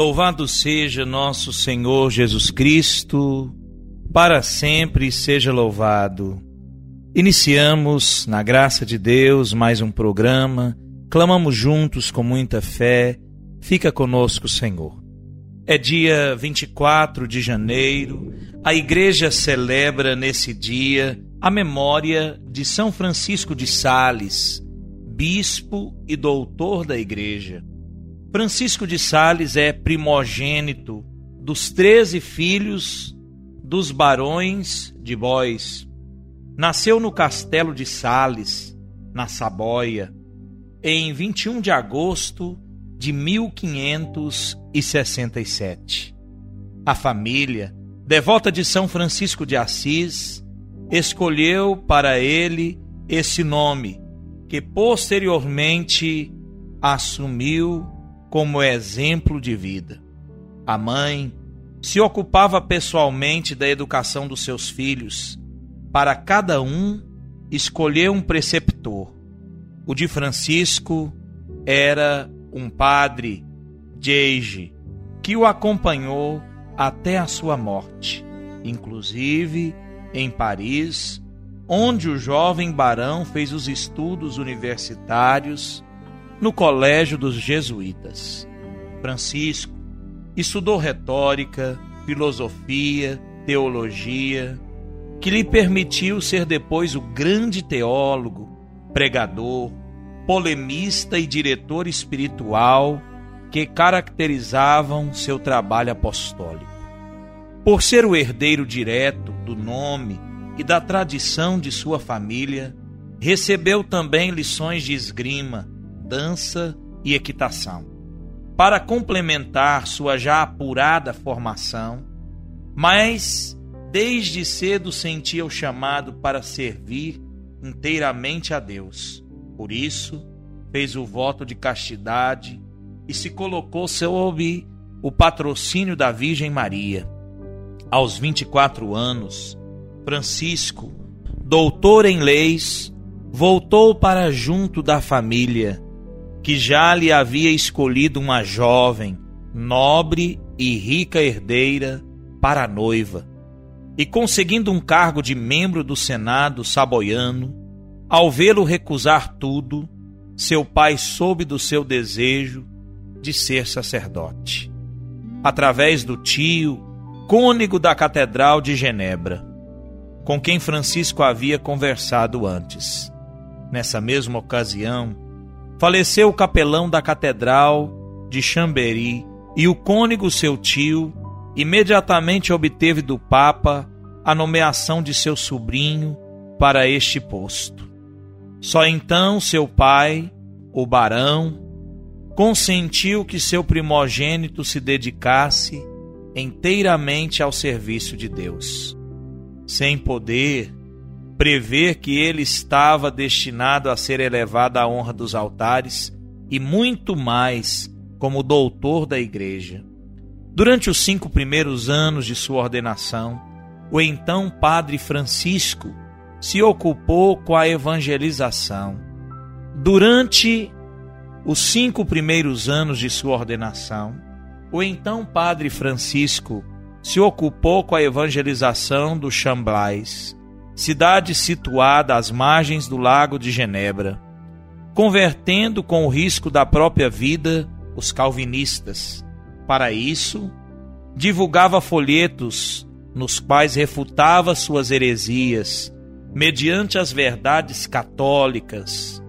Louvado seja nosso Senhor Jesus Cristo, para sempre seja louvado. Iniciamos, na graça de Deus, mais um programa, clamamos juntos com muita fé. Fica conosco, Senhor. É dia 24 de janeiro, a igreja celebra nesse dia a memória de São Francisco de Sales, bispo e doutor da igreja. Francisco de Sales é primogênito dos treze filhos dos barões de Bois. Nasceu no castelo de Sales, na Saboia, em 21 de agosto de 1567. A família, devota de São Francisco de Assis, escolheu para ele esse nome, que posteriormente assumiu como exemplo de vida. A mãe se ocupava pessoalmente da educação dos seus filhos. Para cada um, escolheu um preceptor. O de Francisco era um padre, Jeige, que o acompanhou até a sua morte, inclusive em Paris, onde o jovem barão fez os estudos universitários no Colégio dos Jesuítas. Francisco estudou retórica, filosofia, teologia, que lhe permitiu ser depois o grande teólogo, pregador, polemista e diretor espiritual que caracterizavam seu trabalho apostólico. Por ser o herdeiro direto do nome e da tradição de sua família, recebeu também lições de esgrima, dança e equitação. Para complementar sua já apurada formação, mas desde cedo sentia o chamado para servir inteiramente a Deus. Por isso, fez o voto de castidade e se colocou sob o patrocínio da Virgem Maria. Aos 24 anos, Francisco, doutor em leis, voltou para junto da família que já lhe havia escolhido uma jovem, nobre e rica herdeira para a noiva, e conseguindo um cargo de membro do Senado saboiano, ao vê-lo recusar tudo, seu pai soube do seu desejo de ser sacerdote. Através do tio, cônego da Catedral de Genebra, com quem Francisco havia conversado antes. Nessa mesma ocasião, faleceu o capelão da Catedral de Chambéry e o cônego seu tio imediatamente obteve do Papa a nomeação de seu sobrinho para este posto. Só então seu pai, o barão, consentiu que seu primogênito se dedicasse inteiramente ao serviço de Deus. Sem poder prever que ele estava destinado a ser elevado à honra dos altares e muito mais como doutor da igreja. Durante os cinco primeiros anos de sua ordenação, o então padre Francisco se ocupou com a evangelização. Durante os cinco primeiros anos de sua ordenação, o então padre Francisco se ocupou com a evangelização dos Chamblais cidade situada às margens do lago de Genebra, convertendo com o risco da própria vida os calvinistas. Para isso, divulgava folhetos nos quais refutava suas heresias mediante as verdades católicas,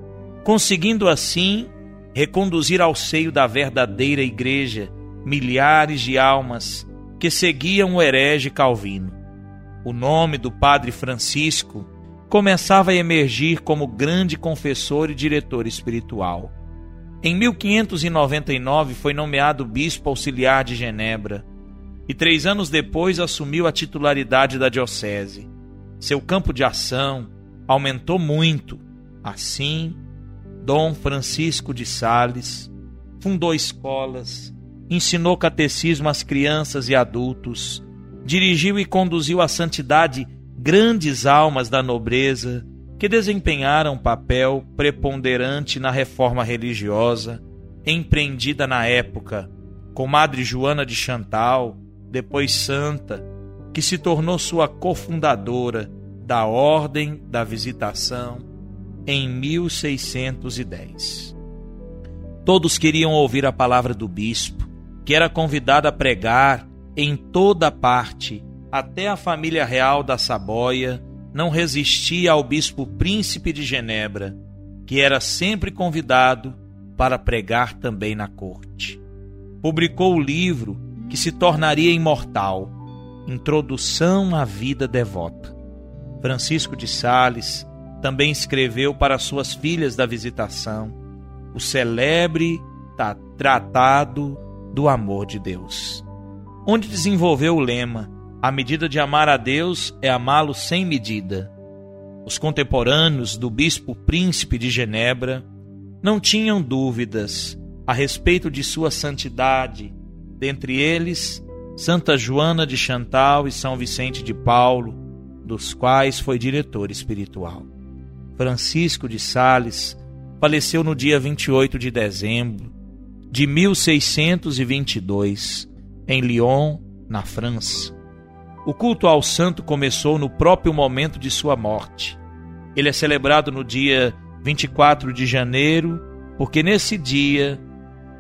conseguindo assim reconduzir ao seio da verdadeira igreja milhares de almas que seguiam o herege Calvino. O nome do padre Francisco começava a emergir como grande confessor e diretor espiritual. Em 1599 foi nomeado bispo auxiliar de Genebra e três anos depois assumiu a titularidade da diocese. Seu campo de ação aumentou muito. Assim, Dom Francisco de Sales fundou escolas, ensinou catecismo às crianças e adultos, dirigiu e conduziu à santidade grandes almas da nobreza que desempenharam papel preponderante na reforma religiosa empreendida na época, com Madre Joana de Chantal, depois santa, que se tornou sua cofundadora da Ordem da Visitação em 1610. Todos queriam ouvir a palavra do bispo, que era convidado a pregar em toda parte, até a família real da Saboia não resistia ao bispo príncipe de Genebra, que era sempre convidado para pregar também na corte. Publicou o livro que se tornaria imortal, Introdução à Vida Devota. Francisco de Sales também escreveu para suas filhas da visitação o celebre Tratado do Amor de Deus, onde desenvolveu o lema a medida de amar a Deus é amá-lo sem medida. Os contemporâneos do bispo príncipe de Genebra não tinham dúvidas a respeito de sua santidade, dentre eles Santa Joana de Chantal e São Vicente de Paulo, dos quais foi diretor espiritual. Francisco de Sales faleceu no dia 28 de dezembro de 1622 em Lyon, na França. O culto ao santo começou no próprio momento de sua morte. Ele é celebrado no dia 24 de janeiro, porque nesse dia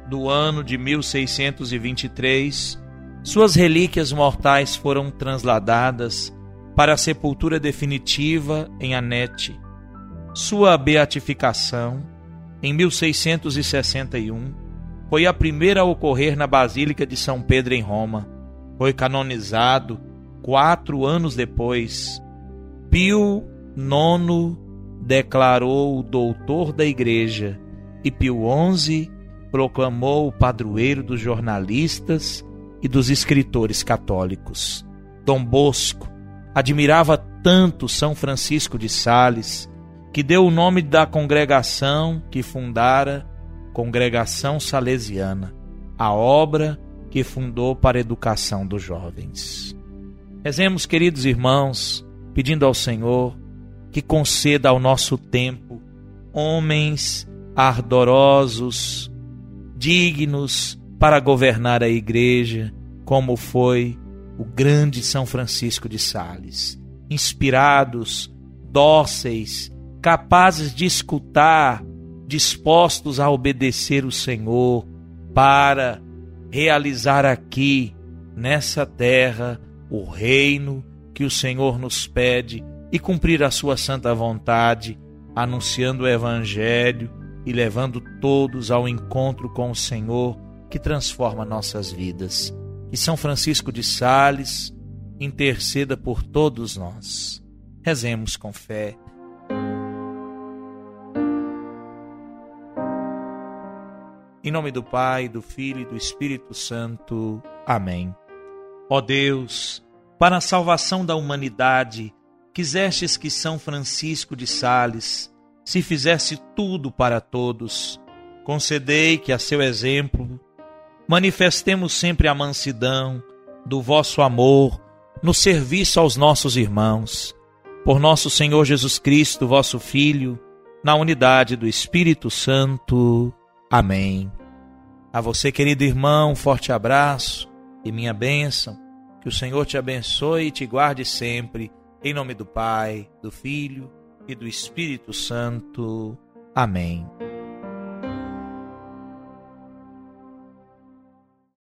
do ano de 1623, suas relíquias mortais foram transladadas para a sepultura definitiva em Anete. Sua beatificação, em 1661, foi a primeira a ocorrer na Basílica de São Pedro em Roma. Foi canonizado Quatro anos depois, Pio IX declarou o doutor da Igreja e Pio XI proclamou o padroeiro dos jornalistas e dos escritores católicos. Dom Bosco admirava tanto São Francisco de Sales que deu o nome da congregação que fundara Congregação Salesiana, a obra que fundou para a educação dos jovens. Rezemos, queridos irmãos, pedindo ao Senhor que conceda ao nosso tempo homens ardorosos, dignos para governar a igreja, como foi o grande São Francisco de Sales, inspirados, dóceis, capazes de escutar, dispostos a obedecer o Senhor para realizar aqui, nessa terra, o reino que o Senhor nos pede e cumprir a sua santa vontade, anunciando o Evangelho e levando todos ao encontro com o Senhor que transforma nossas vidas. E São Francisco de Sales interceda por todos nós. Rezemos com fé. Em nome do Pai, do Filho e do Espírito Santo. Amém. Ó Deus, para a salvação da humanidade, quisestes que São Francisco de Sales se fizesse tudo para todos. Concedei que, a seu exemplo, manifestemos sempre a mansidão do vosso amor no serviço aos nossos irmãos. Por nosso Senhor Jesus Cristo, vosso Filho, na unidade do Espírito Santo. Amém. A você, querido irmão, um forte abraço e minha bênção. Que o Senhor te abençoe e te guarde sempre. Em nome do Pai, do Filho e do Espírito Santo. Amém.